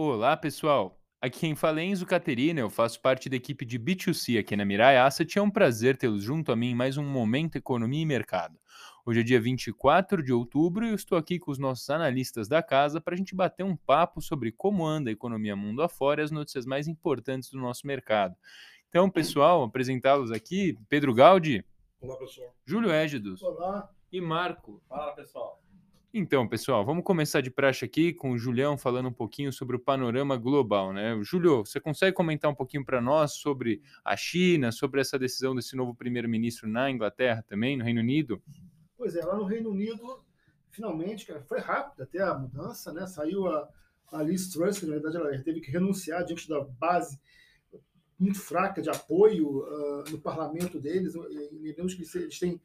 Olá, pessoal. Aqui quem fala é Enzo Caterina, eu faço parte da equipe de B2C aqui na Mirai Asset e é um prazer tê-los junto a mim em mais um Momento Economia e Mercado. Hoje é dia 24 de outubro e eu estou aqui com os nossos analistas da casa para a gente bater um papo sobre como anda a economia mundo afora e as notícias mais importantes do nosso mercado. Então, pessoal, apresentá-los aqui, Pedro Gaudi. Olá, pessoal. Júlio Égidos. Olá. E Marco. Fala, pessoal. Então, pessoal, vamos começar de praxe aqui com o Julião falando um pouquinho sobre o panorama global, né? Júlio, você consegue comentar um pouquinho para nós sobre a China, sobre essa decisão desse novo primeiro-ministro na Inglaterra também, no Reino Unido? Pois é, lá no Reino Unido, finalmente, cara, foi rápido até a mudança, né? Saiu a, a Liz Truss, que na verdade ela teve que renunciar diante da base muito fraca de apoio uh, no parlamento deles. Lembramos que eles têm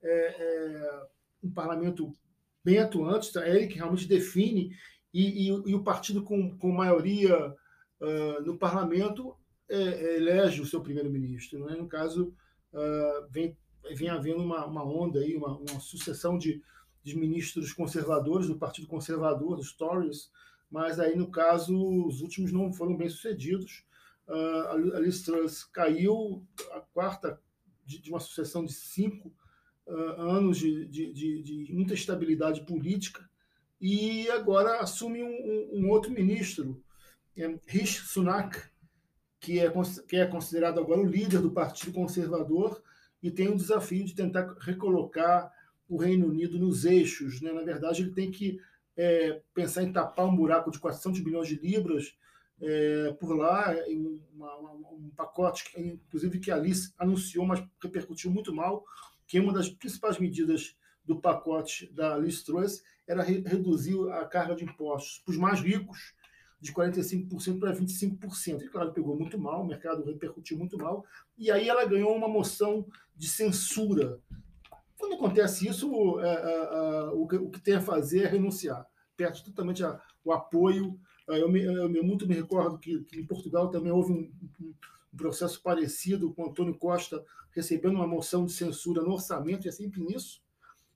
é, é, um parlamento bem atuante, é ele que realmente define, e, e, e o partido com, com maioria uh, no parlamento é, é, elege o seu primeiro-ministro. Né? No caso, uh, vem, vem havendo uma, uma onda, aí, uma, uma sucessão de, de ministros conservadores do Partido Conservador, dos Tories, mas aí, no caso, os últimos não foram bem sucedidos. Uh, a Liz Truss caiu, a quarta de, de uma sucessão de cinco uh, anos de, de, de, de, muita estabilidade política, e agora assume um, um outro ministro, é, Rishi Sunak, que é, que é considerado agora o líder do Partido Conservador e tem o desafio de tentar recolocar o Reino Unido nos eixos. Né? Na verdade, ele tem que é, pensar em tapar um buraco de 400 bilhões de libras é, por lá, uma, uma, um pacote, inclusive, que a Alice anunciou, mas repercutiu muito mal, que uma das principais medidas do pacote da Liz Truss era re reduzir a carga de impostos para os mais ricos de 45% para 25%. E claro, pegou muito mal, o mercado repercutiu muito mal, e aí ela ganhou uma moção de censura. Quando acontece isso, é, é, é, o, que, o, que, tem a fazer é renunciar. Perde totalmente a, o apoio. Eu, me, eu, muito me recordo que, que, em Portugal também houve um um processo parecido com Antônio Costa recebendo uma moção de censura no orçamento, e é sempre nisso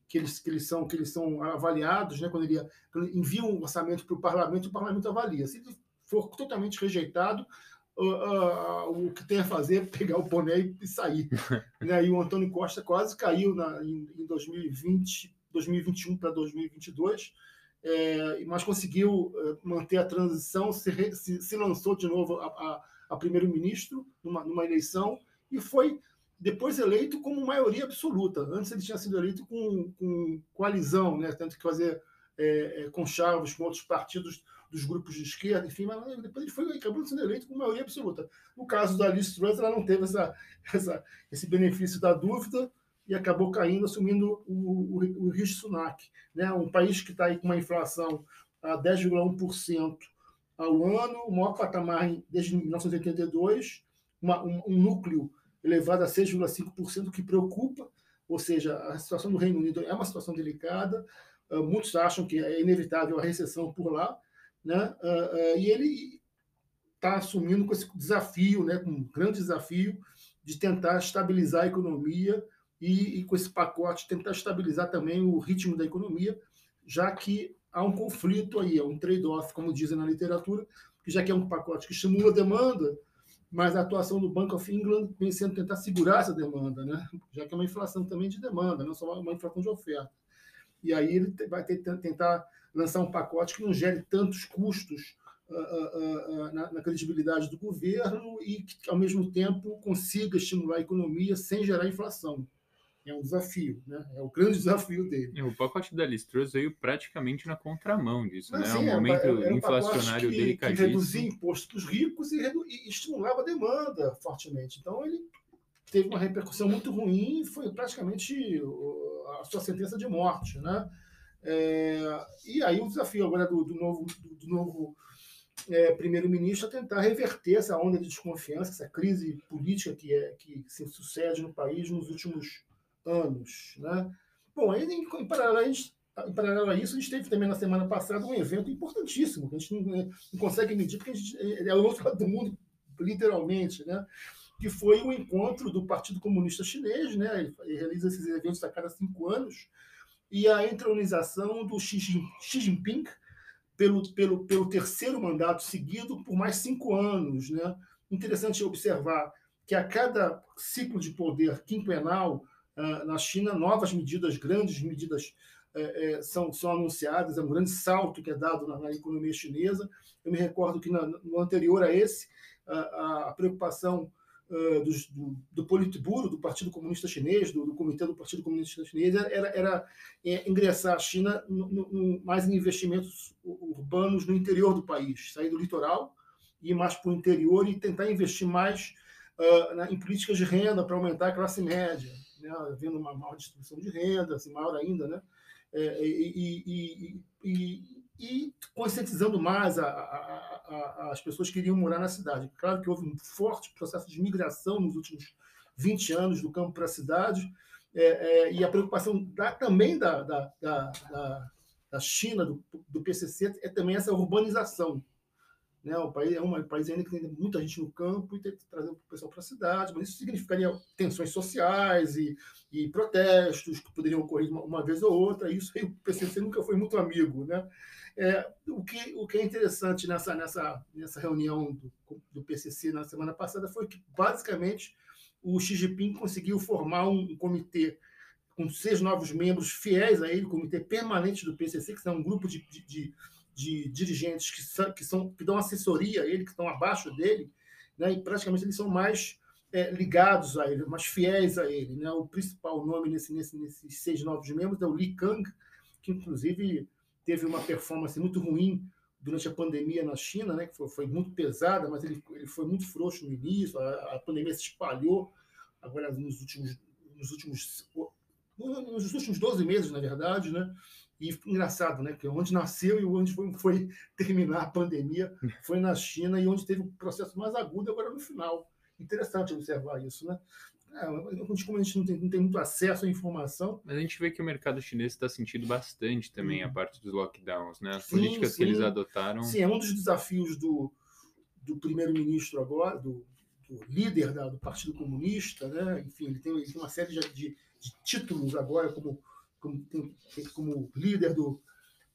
que eles, que eles, são, que eles são avaliados, né? quando ele, quando envia um orçamento para o parlamento, o parlamento avalia. Se ele for totalmente rejeitado, uh, uh, o que tem a fazer é pegar o boné e sair. né? E o Antônio Costa quase caiu na, em, em 2020, 2021 para 2022, é, mas conseguiu manter a transição, se, se, se lançou de novo a, a a primeiro-ministro numa, numa eleição e foi depois eleito como maioria absoluta. Antes ele tinha sido eleito com, com coalizão, né? tanto que fazer é, é, conchavos com outros partidos dos grupos de esquerda, enfim, mas depois ele foi acabou sendo eleito com maioria absoluta. No caso da Liz Truss, ela não teve essa, essa, esse benefício da dúvida e acabou caindo, assumindo o, o, o Sunak, né? um país que está aí com uma inflação a 10,1%, ao ano, o maior patamar desde 1982, uma, um, um, núcleo elevado a 6,5%, que preocupa, ou seja, a situação do Reino Unido é uma situação delicada, uh, muitos acham que é inevitável a recessão por lá, né? Uh, uh, e ele está assumindo com esse desafio, né, com um grande desafio, de tentar estabilizar a economia e, e com esse pacote tentar estabilizar também o ritmo da economia, já que há um conflito aí, é um trade-off, como dizem na literatura, que já que é um pacote que estimula a demanda, mas a atuação do Bank of England vem sendo tentar segurar essa demanda, né? já que é uma inflação também de demanda, não só uma inflação de oferta. E aí ele vai tentar lançar um pacote que não gere tantos custos uh, uh, uh, na, na, credibilidade do governo e que, ao mesmo tempo, consiga estimular a economia sem gerar inflação é um desafio, né? É o grande desafio dele. O pacote da Listruz veio praticamente na contramão disso, Mas, né? Sim, é um momento é, inflacionário que, delicadíssimo. Que reduzia impostos para os ricos e, e, estimulava a demanda fortemente. Então ele teve uma repercussão muito ruim, foi praticamente a sua sentença de morte, né? É, e aí o desafio agora do, do novo, do, do novo é, primeiro-ministro é tentar reverter essa onda de desconfiança, essa crise política que, é, que se sucede no país nos últimos anos. Né? Bom, aí, em, paralelo, a gente, em paralelo a isso, a gente teve também na semana passada um evento importantíssimo, que a gente não, né, não consegue medir, porque a gente, é o outro lado do mundo, literalmente, né? que foi o encontro do Partido Comunista Chinês, né? ele, ele realiza esses eventos a cada cinco anos, e a entronização do Xi, Jinping pelo, pelo, pelo terceiro mandato seguido por mais cinco anos. Né? Interessante observar que a cada ciclo de poder quinquenal na China, novas medidas, grandes medidas uh, são, são anunciadas, é um grande salto que é dado na, na economia chinesa. Eu me recordo que na, no anterior a esse, a, a preocupação uh, do, do Politburo, do Partido Comunista Chinês, do, do, Comitê do Partido Comunista Chinês, era, era é, ingressar a China no, no, mais em investimentos urbanos no interior do país, sair do litoral, ir mais para o interior e tentar investir mais uh, na, em políticas de renda para aumentar a classe média, né, havendo uma maior distribuição de renda, assim, maior ainda, né? É, e, e, e, e, conscientizando mais a, a, a, as pessoas que iriam morar na cidade. Claro que houve um forte processo de migração nos últimos 20 anos do campo para a cidade, é, é, e a preocupação da, também da, da, da, da China, do, do, PCC, é também essa urbanização. Né? O país é um país ainda que tem muita gente no campo e tem que trazer o pessoal para a cidade, mas isso significaria tensões sociais e, e protestos que poderiam ocorrer uma, uma, vez ou outra. E isso aí o PCC nunca foi muito amigo. Né? É, o, que, o que é interessante nessa, nessa, nessa reunião do, do PCC na semana passada foi que, basicamente, o Xi Jinping conseguiu formar um, um comitê com seis novos membros fiéis a ele, comitê permanente do PCC, que é um grupo de, de, de, de dirigentes que, são, que, são, que dão assessoria a ele, que estão abaixo dele, né, e praticamente eles são mais é, ligados a ele, mais fiéis a ele. Né? O principal nome nesse, nesse, nesses seis novos membros é o Li Kang, que inclusive teve uma performance muito ruim durante a pandemia na China, né, que foi, foi muito pesada, mas ele, ele foi muito frouxo no início, a, a pandemia se espalhou agora nos últimos, nos últimos nos últimos 12 meses, na verdade, né? E engraçado, né? Que onde nasceu e onde foi, foi terminar a pandemia foi na China e onde teve o processo mais agudo agora no final. Interessante observar isso, né? É, como a gente não tem, não tem, muito acesso à informação. Mas a gente vê que o mercado chinês está sentindo bastante também a parte dos lockdowns, né? As sim, políticas sim. que eles adotaram. Sim, é um dos desafios do, do primeiro-ministro agora, do, do líder da, do Partido Comunista, né? Enfim, ele tem, ele tem uma série de, de, de, títulos agora como, como, tem, como líder do,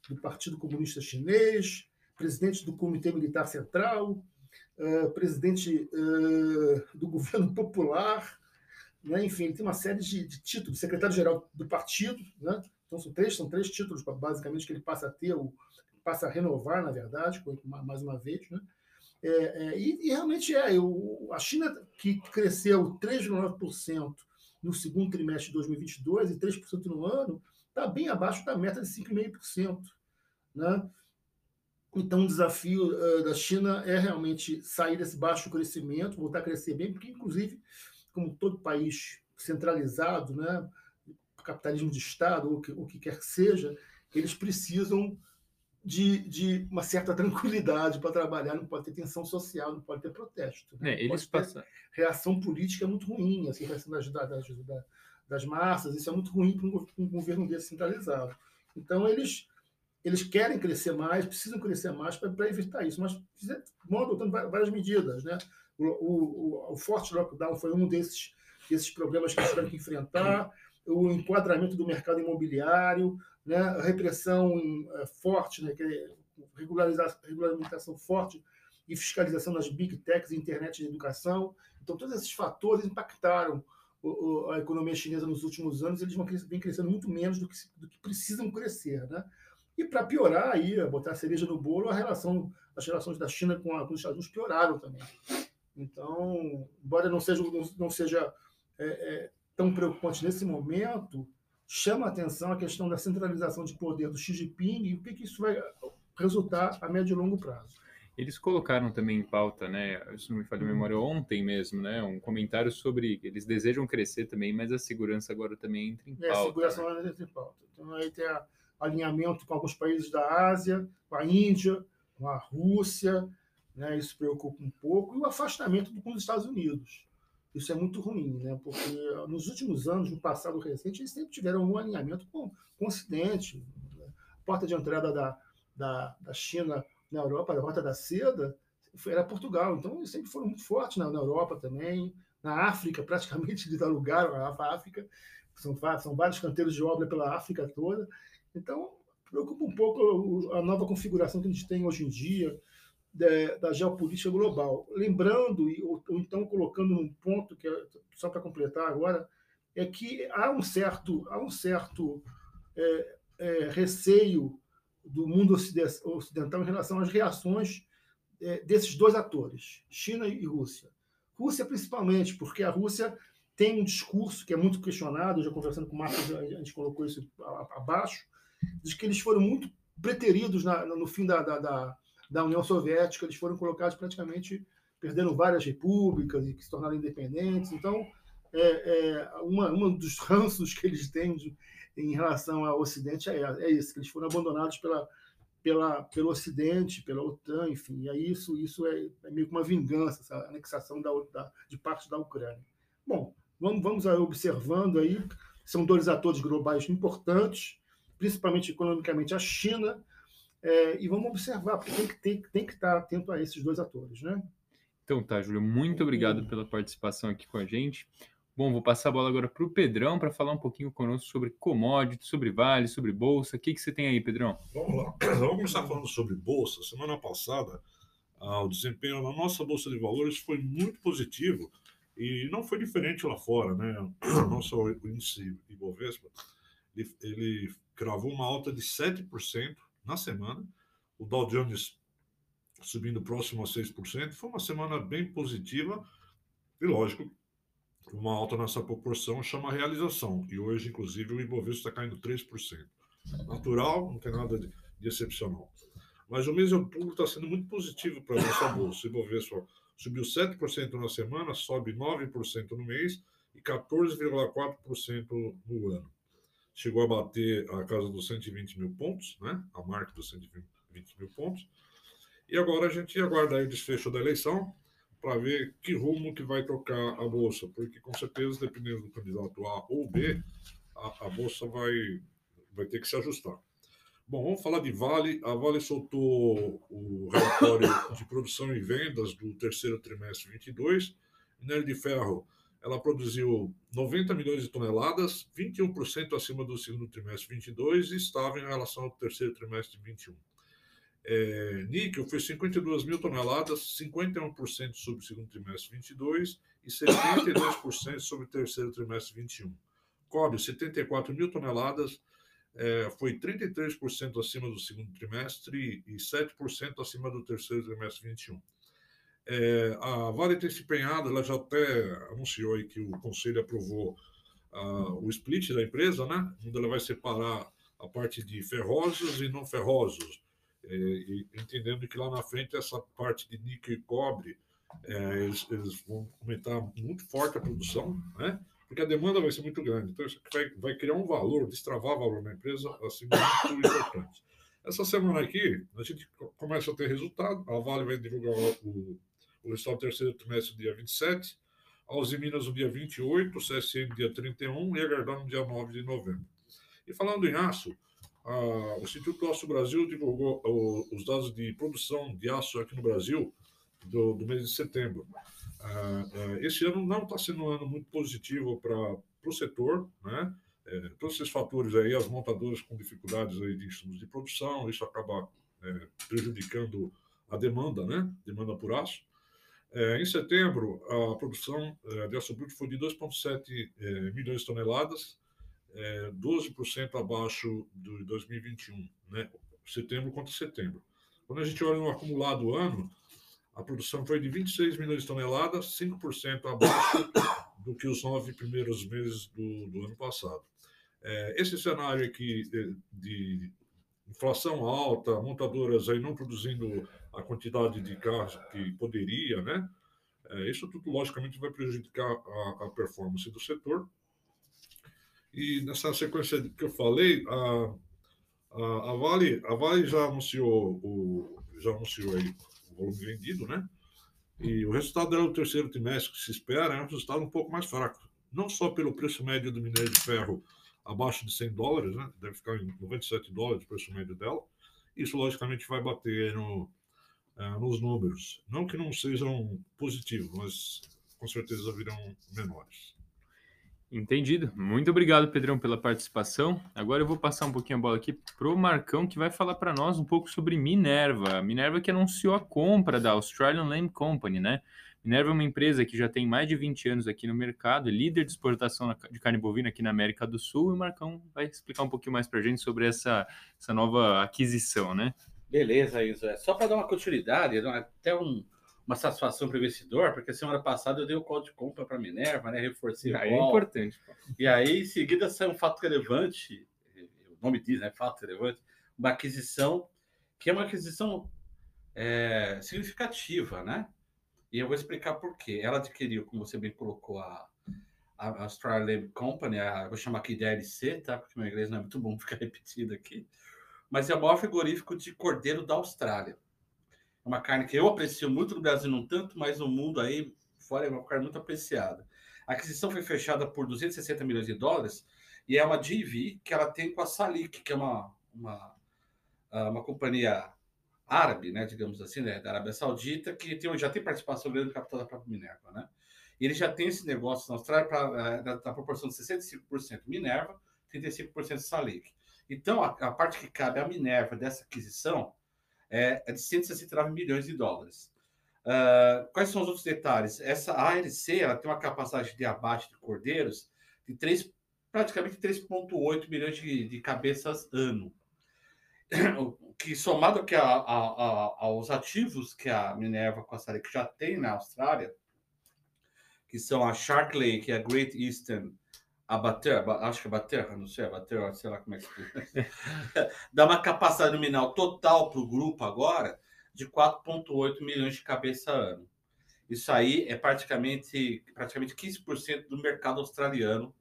do Partido Comunista Chinês, presidente do Comitê Militar Central, uh, presidente uh, do Governo Popular, né? enfim, ele tem uma série de, de títulos, secretário-geral do partido, né? então são três, são três títulos, basicamente, que ele passa a ter, o, passa a renovar, na verdade, mais uma vez. Né? É, é, e, e, realmente é, o, a China, que cresceu 3,9% no segundo trimestre de 2022 e 3% no ano, está bem abaixo da meta de 5,5%. Né? Então, o desafio uh, da China é realmente sair desse baixo crescimento, voltar a crescer bem, porque, inclusive, como todo país centralizado, né, capitalismo de Estado, ou o que, que quer que seja, eles precisam de, de uma certa tranquilidade para trabalhar, não pode ter tensão social, não pode ter protesto. Né? É, eles passam... Reação política é muito ruim, assim, reação das, das, das massas, isso é muito ruim para um, um governo descentralizado. Então, eles, eles querem crescer mais, precisam crescer mais para evitar isso, mas vão adotando várias medidas. Né? O, o, o, forte lockdown foi um desses, desses problemas que eles tiveram que enfrentar, o enquadramento do mercado imobiliário, né? repressão é, forte, né? regulamentação forte e fiscalização das big techs internet de educação. Então, todos esses fatores impactaram a economia chinesa nos últimos anos, eles vão vêm crescendo muito menos do que, do que precisam crescer. Né? E para piorar, aí, botar a cereja no bolo, a relação, as relações da China com, a, com os Estados Unidos pioraram também. Então, embora não seja, não, não seja é, é, tão preocupante nesse momento, chama a atenção a questão da centralização de poder do Xi Jinping e o que, que isso vai resultar a médio e longo prazo. Eles colocaram também em pauta, né? Se não me falha a memória, ontem mesmo, né? Um comentário sobre eles desejam crescer também, mas a segurança agora também entra em pauta. É, a segurança né? entra em pauta. Então aí tem a, alinhamento com alguns países da Ásia, com a Índia, com a Rússia, né? Isso preocupa um pouco e o afastamento com os Estados Unidos. Isso é muito ruim, né? porque nos últimos anos, no passado recente, eles sempre tiveram um alinhamento com, com o Ocidente. A porta de entrada da, da, da China na Europa, a rota da seda, era Portugal. Então, eles sempre foram muito fortes na, na Europa também. Na África, praticamente, eles alugaram a África. São, são vários canteiros de obra pela África toda. Então, Preocupa um pouco a nova configuração que a gente tem hoje em dia da, da geopolítica global. Lembrando, ou, ou, então colocando um ponto, que é, só para completar agora, é que há um certo, há um certo é, é, receio do mundo ocidental em relação às reações é, desses dois atores, China e Rússia. Rússia, principalmente, porque a Rússia tem um discurso que é muito questionado, já conversando com o Marcos, a gente colocou isso abaixo, de que eles foram muito preteridos na, no fim da, da, da, da, União Soviética, eles foram colocados praticamente, perdendo várias repúblicas e que se tornaram independentes. Então, é, é uma, uma dos ranços que eles têm de, em relação ao Ocidente é, é esse, que eles foram abandonados pela, pela, pelo Ocidente, pela OTAN, enfim. E aí isso, isso é, é meio que uma vingança, essa anexação da, da, de parte da Ucrânia. Bom, vamos, vamos observando aí, são dois atores globais importantes, principalmente economicamente a China, é, e vamos observar, porque tem que, tem, tem que estar atento a esses dois atores, né? Então tá, Júlio, muito obrigado pela participação aqui com a gente. Bom, vou passar a bola agora para o Pedrão para falar um pouquinho conosco sobre commodities, sobre vale, sobre bolsa. O que, que você tem aí, Pedrão? Vamos lá. Vamos começar falando sobre bolsa. Semana passada, ah, o desempenho na nossa bolsa de valores foi muito positivo e não foi diferente lá fora, né? O nosso índice Ibovespa, ele, ele cravou uma alta de 7% na semana. O Dow Jones subindo próximo a 6%. Foi uma semana bem positiva e, lógico, uma alta nessa proporção chama realização. E hoje, inclusive, o Ibovespa está caindo 3%. Natural, não tem nada de, de excepcional. Mas o mês de outubro está sendo muito positivo para a nossa bolsa. O Ibovespa subiu 7% na semana, sobe 9% no mês e 14,4% no ano. Chegou a bater a casa dos 120 mil pontos, né? a marca dos 120 mil pontos. E agora a gente aguarda o desfecho da eleição para ver que rumo que vai tocar a bolsa, porque com certeza, dependendo do candidato A ou B, a, a bolsa vai, vai ter que se ajustar. Bom, vamos falar de Vale. A Vale soltou o relatório de produção e vendas do terceiro trimestre 22. Minério de ferro, ela produziu 90 milhões de toneladas, 21% acima do segundo trimestre 22 e estável em relação ao terceiro trimestre 21. É, níquel foi 52 mil toneladas, 51% sobre o segundo trimestre 22 e 72% sobre o terceiro trimestre 21. Cobre, 74 mil toneladas, é, foi 33% acima do segundo trimestre e 7% acima do terceiro trimestre 21. É, a Vale tem se empenhado, ela já até anunciou aí que o conselho aprovou uh, o split da empresa, né? Onde ela vai separar a parte de ferrosos e não ferrosos é, e entendendo que lá na frente essa parte de níquel e cobre é, eles, eles, vão aumentar muito forte a produção, né? Porque a demanda vai ser muito grande. Então isso vai, vai criar um valor, destravar valor na empresa, assim muito importante. Essa semana aqui a gente começa a ter resultado. A Vale vai divulgar o, o do terceiro trimestre dia 27, a Uzi Minas no dia 28, o CSN dia 31 e a Gerdau no dia 9 de novembro. E falando em aço, o Instituto Aço Brasil divulgou os dados de produção de aço aqui no Brasil do, do mês de setembro. esse ano não está sendo um ano muito positivo para o setor, né? É, todos esses fatores aí, as montadoras com dificuldades aí de insumos de produção, isso acaba é, prejudicando a demanda, né? Demanda por aço. É, em setembro, a produção é, de bruto foi de 2,7 é, milhões de toneladas, é, 12% abaixo de 2021, né? setembro contra setembro. Quando a gente olha no acumulado ano, a produção foi de 26 milhões de toneladas, 5% abaixo do que os nove primeiros meses do, do ano passado. Esse cenário aqui de, inflação alta, montadoras aí não produzindo a quantidade de carros que poderia, né? É, isso tudo, logicamente, vai prejudicar a, a performance do setor e nessa sequência que eu falei, a, a, a, Vale, a Vale já anunciou o já anunciou aí o volume vendido, né? E o resultado dela no terceiro trimestre que se espera é um resultado um pouco mais fraco, não só pelo preço médio do minério de ferro abaixo de 100 dólares, né? Deve ficar em 97 dólares o preço médio dela. Isso logicamente vai bater no, uh, nos números, não que não sejam positivos, mas com certeza virão menores. Entendido. Muito obrigado, Pedrão, pela participação. Agora eu vou passar um pouquinho a bola aqui pro Marcão, que vai falar para nós um pouco sobre Minerva. Minerva que anunciou a compra da Australian Lamb Company, né? Minerva é uma empresa que já tem mais de 20 anos aqui no mercado, é líder de exportação de carne bovina aqui na América do Sul, e o Marcão vai explicar um pouquinho mais para a gente sobre essa, essa nova aquisição, né? Beleza, Isa. É só para dar uma continuidade, até um, uma satisfação para o investidor, porque semana passada eu dei o código de compra para a Minerva, né? Reforcei aí o É importante. Pô. E aí, em seguida, saiu um fato relevante, o nome diz, né? Fato relevante, uma aquisição que é uma aquisição é, significativa, né? E eu vou explicar por quê. Ela adquiriu, como você bem colocou, a, a Australian Company, a, vou chamar aqui de tá? Porque meu inglês não é muito bom ficar repetido aqui. Mas é o maior frigorífico de cordeiro da Austrália. É uma carne que eu aprecio muito no Brasil, não tanto, mas no mundo aí fora é uma carne muito apreciada. A aquisição foi fechada por 260 milhões de dólares e é uma JV que ela tem com a Salik, que é uma, uma, ah, uma companhia árabe, né, digamos assim, né, da Arábia Saudita, que tem, já tem participação grande no capital da própria Minerva. Né? E ele já tem esse negócio na Austrália pra, da, da proporção de 65% Minerva, 35% Salik. Então, a, a, parte que cabe à Minerva dessa aquisição é, é de 169 milhões de dólares. Uh, quais são os outros detalhes? Essa ARC ela tem uma capacidade de abate de cordeiros de 3, praticamente 3,8 milhões de, de, cabeças ano. Que somado aqui a, a, a, aos ativos que a Minerva Costa Rica já tem na Austrália, que são a Shark Lake a Great Eastern Abater, acho que é Abater, não sei, Abater, sei lá como é que se dá uma capacidade nominal total para o grupo agora de 4,8 milhões de cabeça ano. Isso aí é praticamente, praticamente 15% do mercado australiano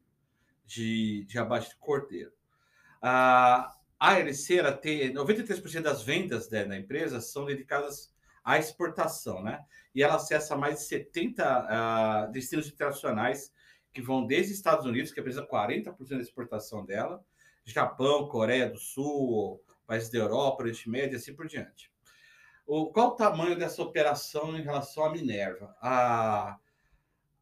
de, de abate de cordeiro. A, a LC tem 93% das vendas né, da empresa são dedicadas à exportação, né? E ela acessa mais de 70 uh, ah, destinos internacionais que vão desde Estados Unidos, que representa 40% da exportação dela, Japão, Coreia do Sul, países da Europa, Oriente Médio assim por diante. O, qual o tamanho dessa operação em relação à Minerva? A,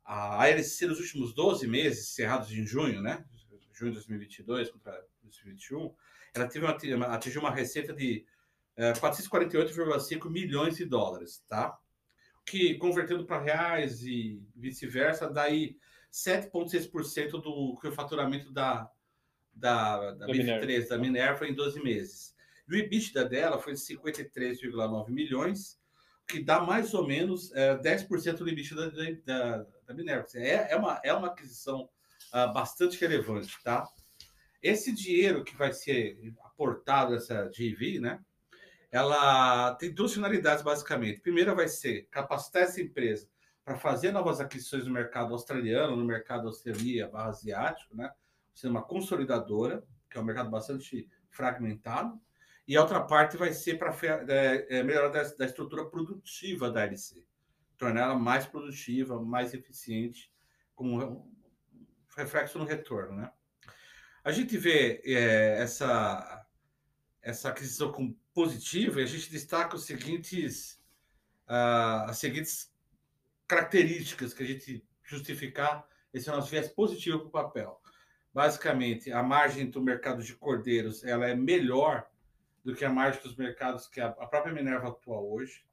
a ALC nos últimos 12 meses, encerrados em junho, né? Junho de 2022 contra 2021, ela teve uma, atingiu uma receita de é, 448,5 milhões de dólares, tá? Que convertendo para reais e vice-versa, daí 7,6% do que o faturamento da, da, da, da Minerva. da Minerva em 12 meses. E o EBITDA dela foi de 53,9 milhões, que dá mais ou menos é, 10% do EBITDA da, da, da Minerva. É, é, uma, é uma aquisição uh, bastante relevante, tá? Esse dinheiro que vai ser aportado nessa JV, né? Ela tem duas finalidades, basicamente. Primeira vai ser capacitar essa empresa para fazer novas aquisições no mercado australiano, no mercado Oceania barra asiático, né? Ser uma consolidadora, que é um mercado bastante fragmentado. E a outra parte vai ser para é, é, melhorar da, da, estrutura produtiva da LC, torná-la mais produtiva, mais eficiente, com reflexo no retorno, né? A gente vê é, essa, essa aquisição como positiva e a gente destaca os seguintes, uh, as seguintes características que a gente justificar esse nosso viés positivo para o papel. Basicamente, a margem do mercado de cordeiros ela é melhor do que a margem dos mercados que a, própria Minerva atua hoje.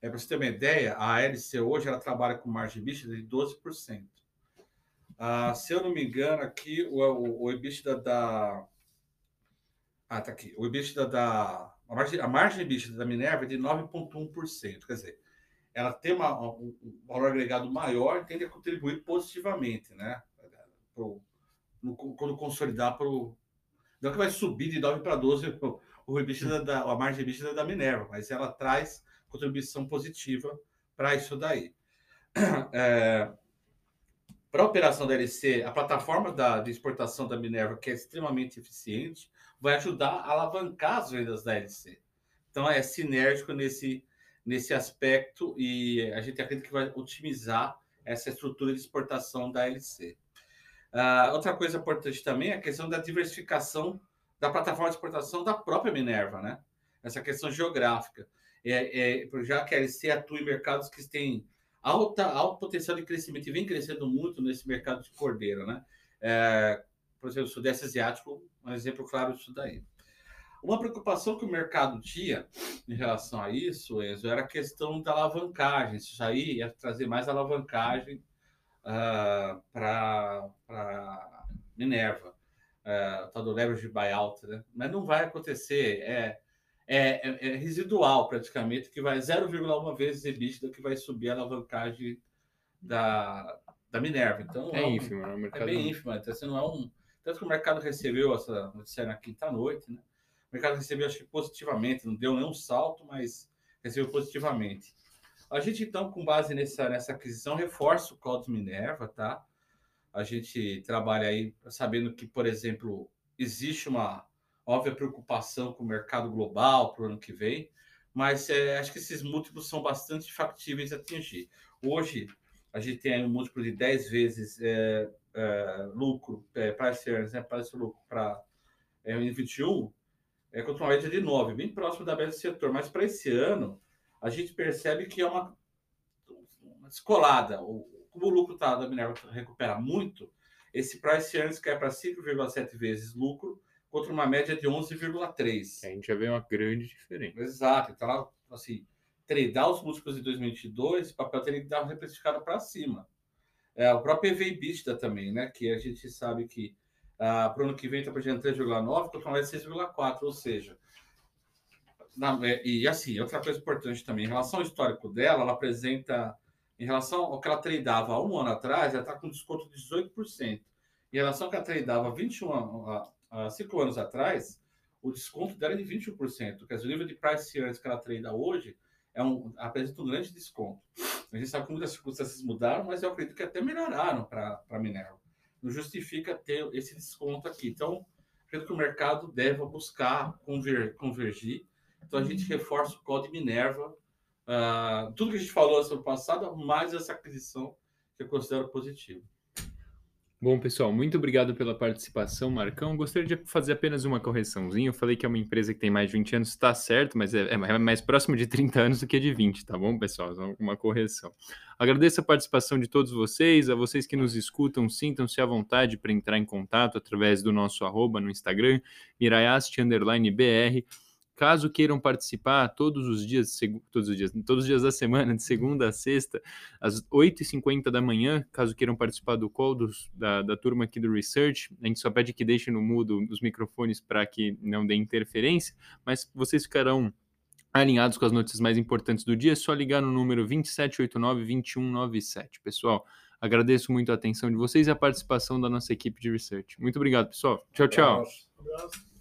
É, para você ter uma ideia, a LC hoje ela trabalha com margem EBITDA de 12%. Ah, se eu não me engano, aqui o, o, o EBITDA da. Ah, tá aqui. O EBITDA da. A margem, a margem EBITDA da Minerva é de 9,1%. Quer dizer, ela tem uma, um, valor agregado maior tende a contribuir positivamente, né? Pro, no, quando consolidar para o. Não que vai subir de 9 para 12 o, EBITDA da, a margem EBITDA da Minerva, mas ela traz contribuição positiva para isso daí. É, para a operação da LC, a plataforma da, de exportação da Minerva, que é extremamente eficiente, vai ajudar a alavancar as vendas da LC. Então, é sinérgico nesse, nesse aspecto e a gente acredita que vai otimizar essa estrutura de exportação da LC. Uh, ah, outra coisa importante também é a questão da diversificação da plataforma de exportação da própria Minerva, né? Essa questão geográfica. É, é, já que a LC atua em mercados que têm alta, alto potencial de crescimento e vem crescendo muito nesse mercado de cordeiro, né? É, por exemplo, o Sudeste Asiático, um exemplo claro disso daí. Uma preocupação que o mercado tinha em relação a isso, Enzo, era a questão da alavancagem. Isso aí ia trazer mais alavancagem uh, para Minerva, uh, tal do leverage buyout, né? Mas não vai acontecer. É, é, é, é residual, praticamente, que vai 0,1 vezes EBITDA que vai subir a alavancagem da, da Minerva. Então, é, é um, ínfimo, né? O mercado... É bem ínfimo. Então, assim, não é um... Tanto que o mercado recebeu essa notícia na quinta-noite, né? O mercado recebeu, acho que positivamente, não deu nenhum salto, mas recebeu positivamente. A gente, então, com base nessa, nessa aquisição, reforça o Cloud Minerva, tá? A gente trabalha aí sabendo que, por exemplo, existe uma óbvia preocupação com o mercado global para o ano que vem, mas é, acho que esses múltiplos são bastante factíveis de atingir. Hoje, a gente tem um múltiplo de 10 vezes é, é, lucro, é, price earnings, né, price lucro para é, em 21, é contra uma média de 9, bem próximo da média do setor. Mas para esse ano, a gente percebe que é uma, uma descolada. O, como o lucro tá, da Minerva recupera muito, esse price earnings cai para 5,7 vezes lucro contra uma média de 11,3. A gente já vê uma grande diferença. Exato. Então, assim, tradar os múltiplos de 2022, o papel teria que dar uma reprecificada para cima. É, o próprio EV EBITDA também, né? Que a gente sabe que ah, para o ano que vem está projetando 3,9, para o ano 6,4, ou seja, na, é, e assim, outra coisa importante também, em relação ao histórico dela, ela apresenta, em relação ao que ela tradeava há um ano atrás, ela está com desconto de 18%. Em relação ao que ela tradeava 21 a 5 anos atrás, o desconto dela é de 21%. Quer dizer, o nível de price earnings que ela trade hoje é um, apresenta um grande desconto. A gente sabe que muitas circunstâncias mudaram, mas eu acredito que até melhoraram para a Minerva não justifica ter esse desconto aqui. Então, acredito que o mercado deve buscar conver, convergir. Então, a gente reforça o código Minerva. Uh, tudo que a gente falou no passado, mais essa aquisição que eu considero positivo. Bom, pessoal, muito obrigado pela participação, Marcão. Gostaria de fazer apenas uma correçãozinha. Eu falei que é uma empresa que tem mais de 20 anos, está certo, mas é, é, mais próximo de 30 anos do que de 20, tá bom, pessoal? Uma correção. Agradeço a participação de todos vocês, a vocês que nos escutam, sintam-se à vontade para entrar em contato através do nosso arroba no Instagram, miraiast_br Caso queiram participar todos os dias, todos os dias, todos os dias da semana, de segunda a sexta, às 8h50 da manhã, caso queiram participar do call dos, da, da turma aqui do Research, a gente só pede que deixem no mudo os microfones para que não dê interferência, mas vocês ficarão alinhados com as notícias mais importantes do dia, é só ligar no número 2789-2197. Pessoal, agradeço muito a atenção de vocês e a participação da nossa equipe de research. Muito obrigado, pessoal. Tchau, tchau. Um abraço.